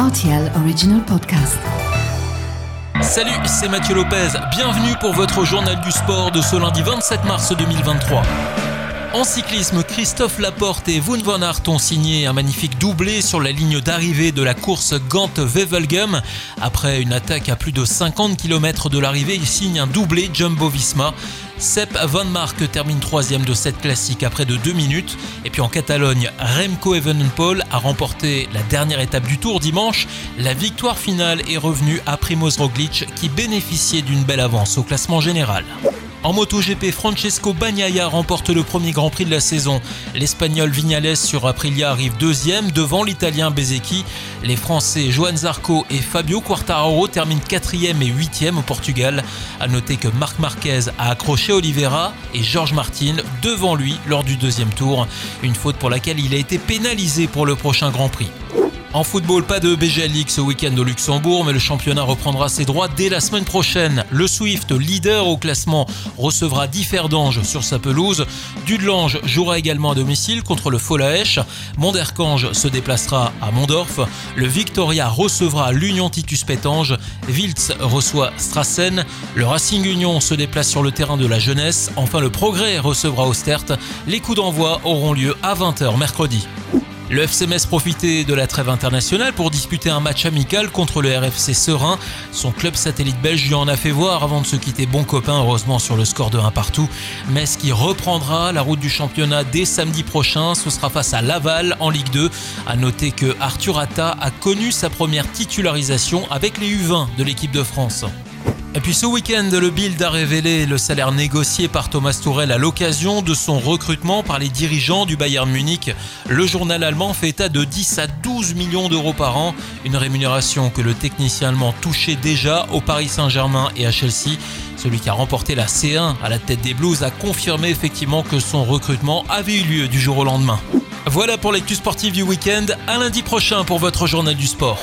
RTL Original Podcast. Salut, c'est Mathieu Lopez. Bienvenue pour votre journal du sport de ce lundi 27 mars 2023. En cyclisme, Christophe Laporte et Wout van Aert ont signé un magnifique doublé sur la ligne d'arrivée de la course Gant-Wevelgem. Après une attaque à plus de 50 km de l'arrivée, ils signent un doublé Jumbo-Visma. Sepp Van Mark termine troisième de cette classique après de deux minutes. Et puis en Catalogne, Remco Evenepoel a remporté la dernière étape du Tour dimanche. La victoire finale est revenue à Primoz Roglic qui bénéficiait d'une belle avance au classement général. En MotoGP, Francesco Bagnaia remporte le premier Grand Prix de la saison. L'Espagnol Vignales sur Aprilia arrive deuxième devant l'Italien Bezecchi. Les Français Joan Zarco et Fabio Quartararo terminent quatrième et huitième au Portugal. À noter que Marc Marquez a accroché Oliveira et George Martin devant lui lors du deuxième tour. Une faute pour laquelle il a été pénalisé pour le prochain Grand Prix. En football, pas de BGL League ce week-end au Luxembourg, mais le championnat reprendra ses droits dès la semaine prochaine. Le Swift, leader au classement, recevra Differdange sur sa pelouse. Dudelange jouera également à domicile contre le Folaesch. Monderkange se déplacera à Mondorf. Le Victoria recevra l'Union Titus Pétange. Wiltz reçoit Strassen. Le Racing Union se déplace sur le terrain de la jeunesse. Enfin, le Progrès recevra Ostert. Les coups d'envoi auront lieu à 20h mercredi. Le FCMS profitait de la trêve internationale pour disputer un match amical contre le RFC Serein. Son club satellite belge lui en a fait voir avant de se quitter bon copain, heureusement sur le score de 1 partout. Metz qui reprendra la route du championnat dès samedi prochain, ce sera face à Laval en Ligue 2. A noter que Arthur Atta a connu sa première titularisation avec les U20 de l'équipe de France. Et puis ce week-end, le Bild a révélé le salaire négocié par Thomas Tourel à l'occasion de son recrutement par les dirigeants du Bayern Munich. Le journal allemand fait état de 10 à 12 millions d'euros par an, une rémunération que le technicien allemand touchait déjà au Paris Saint-Germain et à Chelsea. Celui qui a remporté la C1 à la tête des Blues a confirmé effectivement que son recrutement avait eu lieu du jour au lendemain. Voilà pour l'actu sportive du week-end. À lundi prochain pour votre journal du sport.